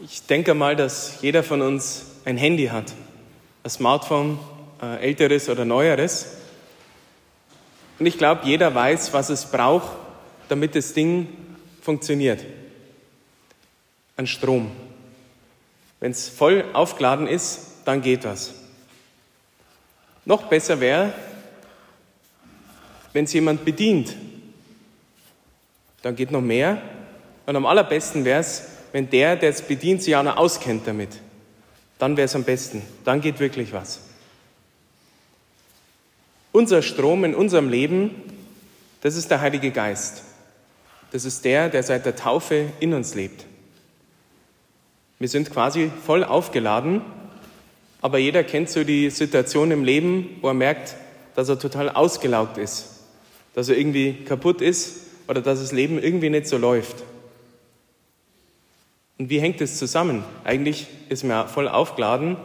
Ich denke mal, dass jeder von uns ein Handy hat, ein Smartphone, ein älteres oder neueres. Und ich glaube, jeder weiß, was es braucht, damit das Ding funktioniert. An Strom. Wenn es voll aufgeladen ist, dann geht das. Noch besser wäre, wenn es jemand bedient. Dann geht noch mehr. Und am allerbesten wäre es, wenn der, der es bedient, sich auch noch auskennt damit. Dann wäre es am besten. Dann geht wirklich was. Unser Strom in unserem Leben, das ist der Heilige Geist. Das ist der, der seit der Taufe in uns lebt. Wir sind quasi voll aufgeladen, aber jeder kennt so die Situation im Leben, wo er merkt, dass er total ausgelaugt ist, dass er irgendwie kaputt ist oder dass das Leben irgendwie nicht so läuft. Und wie hängt es zusammen? Eigentlich ist man voll aufgeladen,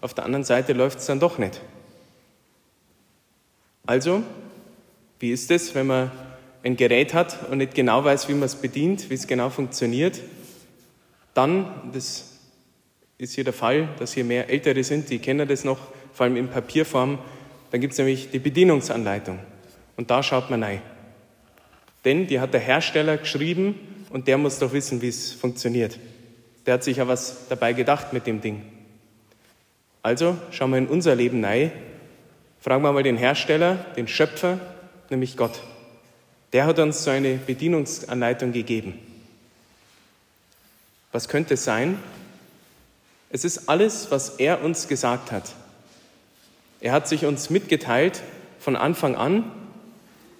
auf der anderen Seite läuft es dann doch nicht. Also, wie ist es, wenn man ein Gerät hat und nicht genau weiß, wie man es bedient, wie es genau funktioniert? Dann, das ist hier der Fall, dass hier mehr Ältere sind, die kennen das noch, vor allem in Papierform, dann gibt es nämlich die Bedienungsanleitung. Und da schaut man rein. Denn die hat der Hersteller geschrieben und der muss doch wissen, wie es funktioniert. Der hat sich ja was dabei gedacht mit dem Ding. Also schauen wir in unser Leben rein, fragen wir mal den Hersteller, den Schöpfer, nämlich Gott. Der hat uns so eine Bedienungsanleitung gegeben. Was könnte es sein? Es ist alles, was er uns gesagt hat. Er hat sich uns mitgeteilt von Anfang an,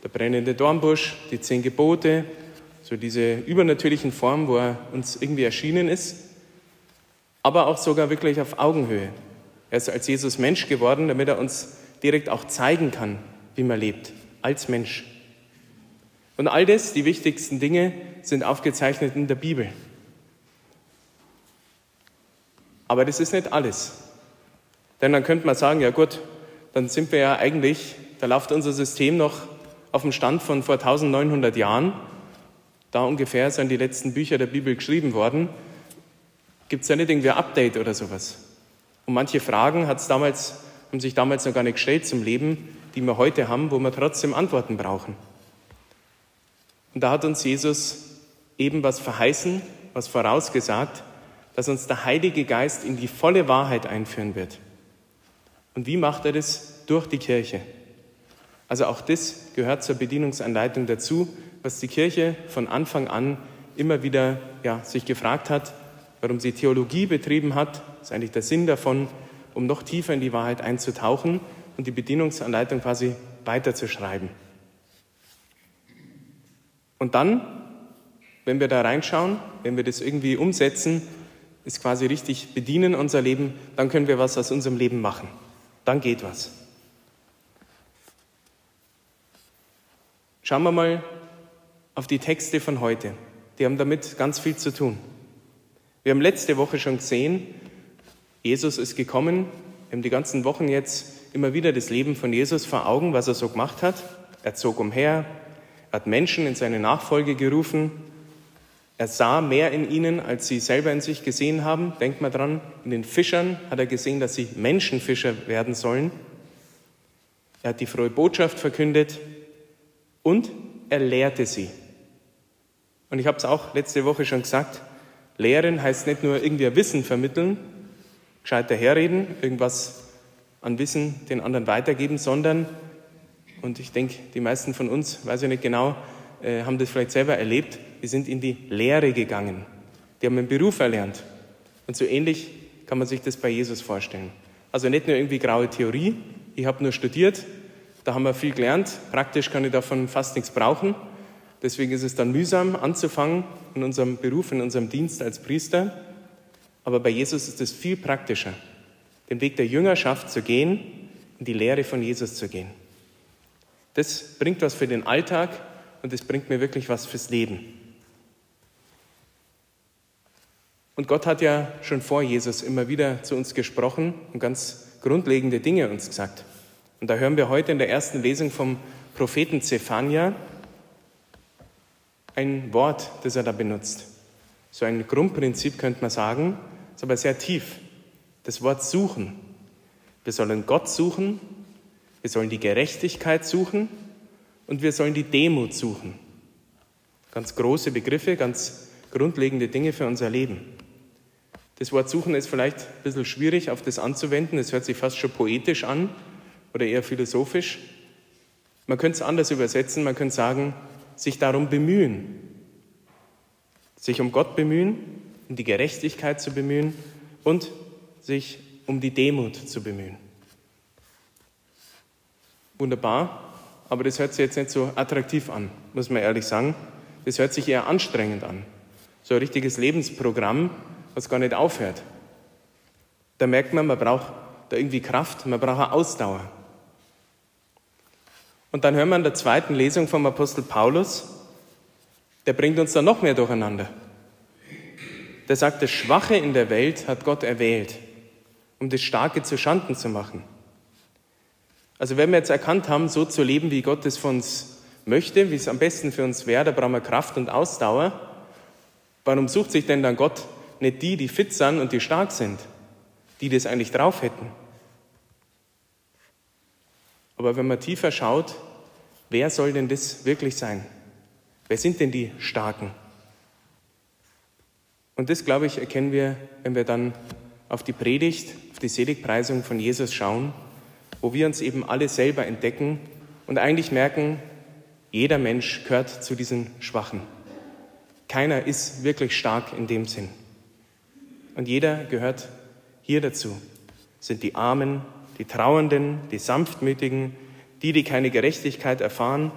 der brennende Dornbusch, die zehn Gebote, so diese übernatürlichen Formen, wo er uns irgendwie erschienen ist, aber auch sogar wirklich auf Augenhöhe. Er ist als Jesus Mensch geworden, damit er uns direkt auch zeigen kann, wie man lebt, als Mensch. Und all das, die wichtigsten Dinge, sind aufgezeichnet in der Bibel. Aber das ist nicht alles. Denn dann könnte man sagen, ja gut, dann sind wir ja eigentlich, da läuft unser System noch auf dem Stand von vor 1900 Jahren da ungefähr sind die letzten Bücher der Bibel geschrieben worden. Gibt es ja nicht irgendwie ein Update oder sowas? Und manche Fragen hat's damals, haben sich damals noch gar nicht gestellt zum Leben, die wir heute haben, wo wir trotzdem Antworten brauchen. Und da hat uns Jesus eben was verheißen, was vorausgesagt, dass uns der Heilige Geist in die volle Wahrheit einführen wird. Und wie macht er das? Durch die Kirche. Also auch das gehört zur Bedienungsanleitung dazu, was die Kirche von Anfang an immer wieder ja, sich gefragt hat, warum sie Theologie betrieben hat, ist eigentlich der Sinn davon, um noch tiefer in die Wahrheit einzutauchen und die Bedienungsanleitung quasi weiterzuschreiben. Und dann, wenn wir da reinschauen, wenn wir das irgendwie umsetzen, ist quasi richtig bedienen unser Leben, dann können wir was aus unserem Leben machen. Dann geht was. Schauen wir mal auf die Texte von heute. Die haben damit ganz viel zu tun. Wir haben letzte Woche schon gesehen, Jesus ist gekommen. Wir haben die ganzen Wochen jetzt immer wieder das Leben von Jesus vor Augen, was er so gemacht hat. Er zog umher, er hat Menschen in seine Nachfolge gerufen. Er sah mehr in ihnen, als sie selber in sich gesehen haben. Denkt mal dran, in den Fischern hat er gesehen, dass sie Menschenfischer werden sollen. Er hat die frohe Botschaft verkündet und er lehrte sie. Und ich habe es auch letzte Woche schon gesagt, Lehren heißt nicht nur irgendwie ein Wissen vermitteln, gescheit daherreden, irgendwas an Wissen den anderen weitergeben, sondern, und ich denke, die meisten von uns, weiß ich nicht genau, äh, haben das vielleicht selber erlebt, die sind in die Lehre gegangen. Die haben einen Beruf erlernt. Und so ähnlich kann man sich das bei Jesus vorstellen. Also nicht nur irgendwie graue Theorie, ich habe nur studiert, da haben wir viel gelernt, praktisch kann ich davon fast nichts brauchen, Deswegen ist es dann mühsam anzufangen in unserem Beruf, in unserem Dienst als Priester. Aber bei Jesus ist es viel praktischer, den Weg der Jüngerschaft zu gehen, in die Lehre von Jesus zu gehen. Das bringt was für den Alltag und das bringt mir wirklich was fürs Leben. Und Gott hat ja schon vor Jesus immer wieder zu uns gesprochen und ganz grundlegende Dinge uns gesagt. Und da hören wir heute in der ersten Lesung vom Propheten Zephania, ein Wort, das er da benutzt. So ein Grundprinzip könnte man sagen, ist aber sehr tief. Das Wort suchen. Wir sollen Gott suchen, wir sollen die Gerechtigkeit suchen und wir sollen die Demut suchen. Ganz große Begriffe, ganz grundlegende Dinge für unser Leben. Das Wort suchen ist vielleicht ein bisschen schwierig auf das anzuwenden. Es hört sich fast schon poetisch an oder eher philosophisch. Man könnte es anders übersetzen. Man könnte sagen, sich darum bemühen. Sich um Gott bemühen, um die Gerechtigkeit zu bemühen und sich um die Demut zu bemühen. Wunderbar, aber das hört sich jetzt nicht so attraktiv an, muss man ehrlich sagen. Das hört sich eher anstrengend an. So ein richtiges Lebensprogramm, was gar nicht aufhört. Da merkt man, man braucht da irgendwie Kraft, man braucht eine Ausdauer. Und dann hören wir in der zweiten Lesung vom Apostel Paulus, der bringt uns da noch mehr durcheinander. Der sagt, das Schwache in der Welt hat Gott erwählt, um das Starke zu Schanden zu machen. Also wenn wir jetzt erkannt haben, so zu leben, wie Gott es von uns möchte, wie es am besten für uns wäre, da brauchen wir Kraft und Ausdauer. Warum sucht sich denn dann Gott nicht die, die fit sind und die stark sind, die das eigentlich drauf hätten? Aber wenn man tiefer schaut, wer soll denn das wirklich sein? Wer sind denn die Starken? Und das, glaube ich, erkennen wir, wenn wir dann auf die Predigt, auf die Seligpreisung von Jesus schauen, wo wir uns eben alle selber entdecken und eigentlich merken, jeder Mensch gehört zu diesen Schwachen. Keiner ist wirklich stark in dem Sinn. Und jeder gehört hier dazu. sind die Armen, die Trauernden, die Sanftmütigen, die, die keine Gerechtigkeit erfahren,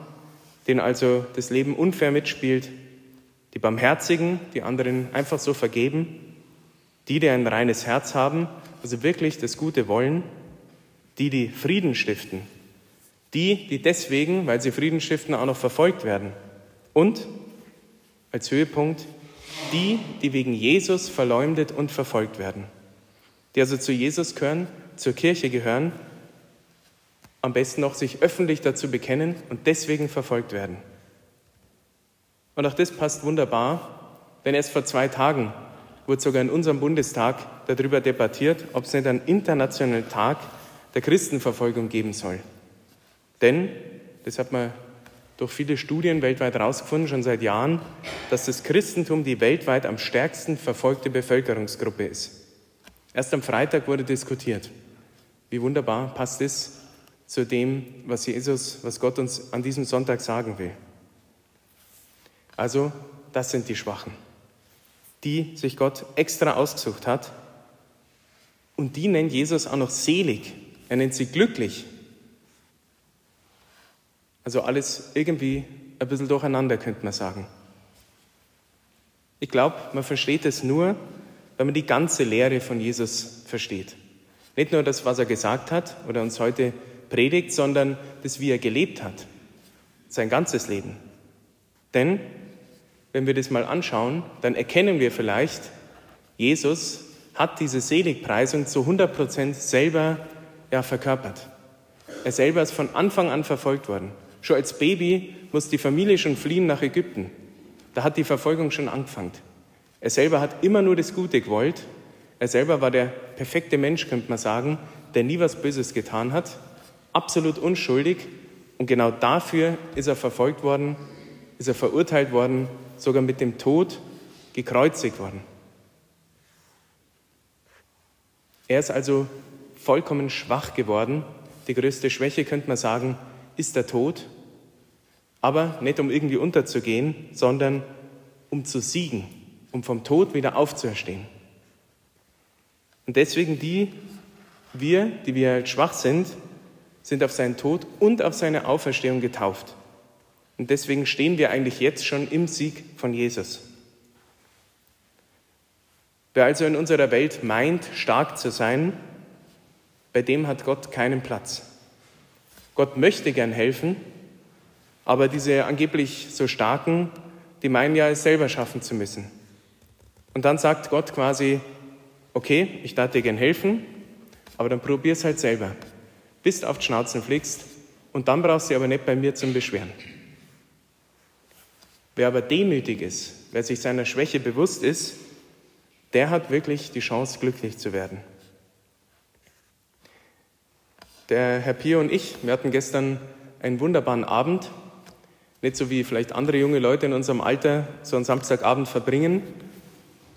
denen also das Leben unfair mitspielt, die Barmherzigen, die anderen einfach so vergeben, die, die ein reines Herz haben, also wirklich das Gute wollen, die, die Frieden stiften, die, die deswegen, weil sie Frieden stiften, auch noch verfolgt werden. Und als Höhepunkt die, die wegen Jesus verleumdet und verfolgt werden, die also zu Jesus gehören, zur Kirche gehören, am besten noch sich öffentlich dazu bekennen und deswegen verfolgt werden. Und auch das passt wunderbar, denn erst vor zwei Tagen wurde sogar in unserem Bundestag darüber debattiert, ob es nicht einen internationalen Tag der Christenverfolgung geben soll. Denn, das hat man durch viele Studien weltweit herausgefunden, schon seit Jahren, dass das Christentum die weltweit am stärksten verfolgte Bevölkerungsgruppe ist. Erst am Freitag wurde diskutiert. Wie wunderbar passt das zu dem, was Jesus, was Gott uns an diesem Sonntag sagen will. Also, das sind die Schwachen, die sich Gott extra ausgesucht hat. Und die nennt Jesus auch noch selig. Er nennt sie glücklich. Also alles irgendwie ein bisschen durcheinander, könnte man sagen. Ich glaube, man versteht es nur, wenn man die ganze Lehre von Jesus versteht. Nicht nur das, was er gesagt hat oder uns heute predigt, sondern das, wie er gelebt hat. Sein ganzes Leben. Denn, wenn wir das mal anschauen, dann erkennen wir vielleicht, Jesus hat diese Seligpreisung zu 100 Prozent selber ja, verkörpert. Er selber ist von Anfang an verfolgt worden. Schon als Baby muss die Familie schon fliehen nach Ägypten. Da hat die Verfolgung schon angefangen. Er selber hat immer nur das Gute gewollt. Er selber war der perfekte Mensch, könnte man sagen, der nie was Böses getan hat, absolut unschuldig. Und genau dafür ist er verfolgt worden, ist er verurteilt worden, sogar mit dem Tod gekreuzigt worden. Er ist also vollkommen schwach geworden. Die größte Schwäche, könnte man sagen, ist der Tod, aber nicht um irgendwie unterzugehen, sondern um zu siegen, um vom Tod wieder aufzuerstehen. Und deswegen die, wir, die wir halt schwach sind, sind auf seinen Tod und auf seine Auferstehung getauft. Und deswegen stehen wir eigentlich jetzt schon im Sieg von Jesus. Wer also in unserer Welt meint, stark zu sein, bei dem hat Gott keinen Platz. Gott möchte gern helfen, aber diese angeblich so starken, die meinen ja, es selber schaffen zu müssen. Und dann sagt Gott quasi, okay, ich darf dir gern helfen, aber dann probier es halt selber. Bis du auf die Schnauzen fliegst und dann brauchst du aber nicht bei mir zum Beschweren. Wer aber demütig ist, wer sich seiner Schwäche bewusst ist, der hat wirklich die Chance, glücklich zu werden. Der Herr Pio und ich, wir hatten gestern einen wunderbaren Abend, nicht so wie vielleicht andere junge Leute in unserem Alter so einen Samstagabend verbringen.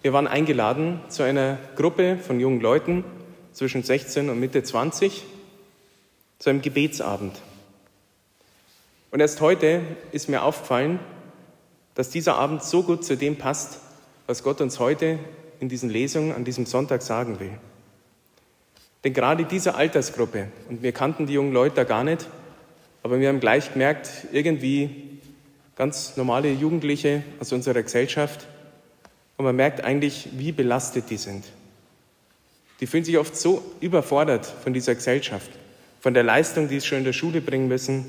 Wir waren eingeladen zu einer Gruppe von jungen Leuten zwischen 16 und Mitte 20 zu einem Gebetsabend. Und erst heute ist mir aufgefallen, dass dieser Abend so gut zu dem passt, was Gott uns heute in diesen Lesungen an diesem Sonntag sagen will. Denn gerade diese Altersgruppe, und wir kannten die jungen Leute da gar nicht, aber wir haben gleich gemerkt, irgendwie ganz normale Jugendliche aus unserer Gesellschaft, und man merkt eigentlich, wie belastet die sind. Die fühlen sich oft so überfordert von dieser Gesellschaft, von der Leistung, die sie schon in der Schule bringen müssen,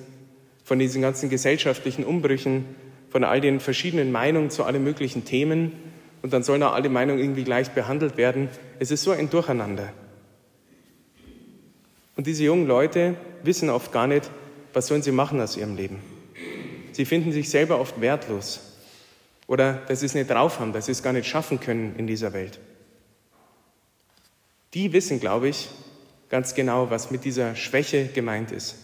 von diesen ganzen gesellschaftlichen Umbrüchen, von all den verschiedenen Meinungen zu allen möglichen Themen und dann sollen auch alle Meinungen irgendwie gleich behandelt werden. Es ist so ein Durcheinander. Und diese jungen Leute wissen oft gar nicht, was sollen sie machen aus ihrem Leben. Sie finden sich selber oft wertlos oder dass sie es nicht drauf haben, dass sie es gar nicht schaffen können in dieser Welt. Die wissen, glaube ich, ganz genau, was mit dieser Schwäche gemeint ist.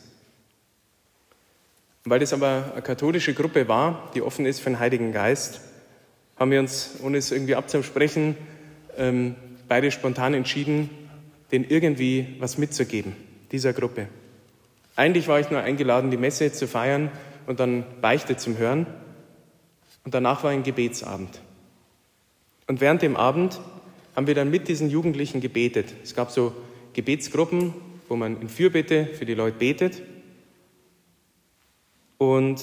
Weil das aber eine katholische Gruppe war, die offen ist für den Heiligen Geist, haben wir uns, ohne es irgendwie abzusprechen, ähm, beide spontan entschieden, den irgendwie was mitzugeben, dieser Gruppe. Eigentlich war ich nur eingeladen, die Messe zu feiern und dann Beichte zum Hören. Und danach war ein Gebetsabend. Und während dem Abend haben wir dann mit diesen Jugendlichen gebetet. Es gab so Gebetsgruppen, wo man in Fürbitte für die Leute betet. Und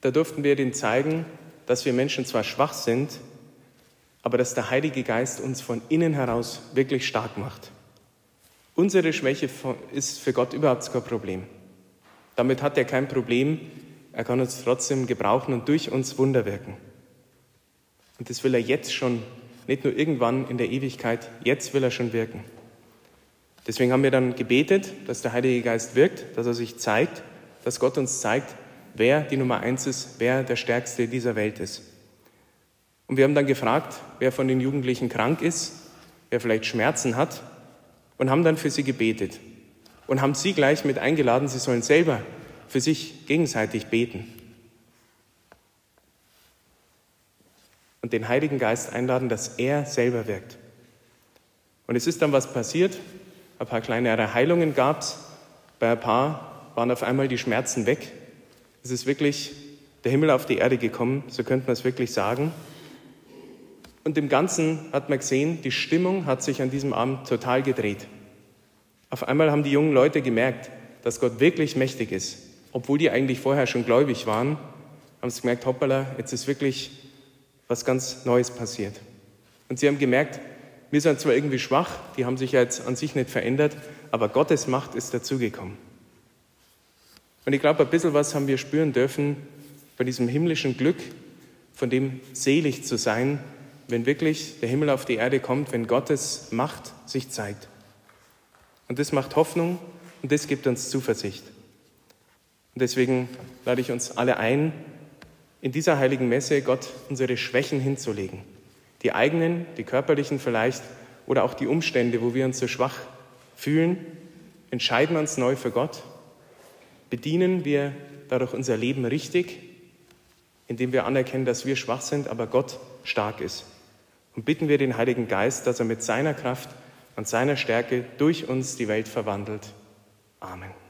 da durften wir denen zeigen, dass wir Menschen zwar schwach sind, aber dass der Heilige Geist uns von innen heraus wirklich stark macht. Unsere Schwäche ist für Gott überhaupt kein Problem. Damit hat er kein Problem. Er kann uns trotzdem gebrauchen und durch uns Wunder wirken. Und das will er jetzt schon, nicht nur irgendwann in der Ewigkeit, jetzt will er schon wirken. Deswegen haben wir dann gebetet, dass der Heilige Geist wirkt, dass er sich zeigt, dass Gott uns zeigt, wer die Nummer eins ist, wer der Stärkste dieser Welt ist. Und wir haben dann gefragt, wer von den Jugendlichen krank ist, wer vielleicht Schmerzen hat, und haben dann für sie gebetet und haben sie gleich mit eingeladen, sie sollen selber für sich gegenseitig beten. Und den Heiligen Geist einladen, dass er selber wirkt. Und es ist dann was passiert, ein paar kleinere Heilungen gab es, bei ein paar waren auf einmal die Schmerzen weg. Es ist wirklich der Himmel auf die Erde gekommen, so könnte man es wirklich sagen. Und im Ganzen hat man gesehen, die Stimmung hat sich an diesem Abend total gedreht. Auf einmal haben die jungen Leute gemerkt, dass Gott wirklich mächtig ist. Obwohl die eigentlich vorher schon gläubig waren, haben sie gemerkt, hoppala, jetzt ist wirklich was ganz Neues passiert. Und sie haben gemerkt, wir sind zwar irgendwie schwach, die haben sich ja jetzt an sich nicht verändert, aber Gottes Macht ist dazugekommen. Und ich glaube, ein bisschen was haben wir spüren dürfen bei diesem himmlischen Glück, von dem selig zu sein, wenn wirklich der Himmel auf die Erde kommt, wenn Gottes Macht sich zeigt. Und das macht Hoffnung und das gibt uns Zuversicht. Und deswegen lade ich uns alle ein, in dieser heiligen Messe Gott unsere Schwächen hinzulegen. Die eigenen, die körperlichen vielleicht oder auch die Umstände, wo wir uns so schwach fühlen, entscheiden wir uns neu für Gott. Bedienen wir dadurch unser Leben richtig, indem wir anerkennen, dass wir schwach sind, aber Gott stark ist und bitten wir den Heiligen Geist, dass er mit seiner Kraft und seiner Stärke durch uns die Welt verwandelt. Amen.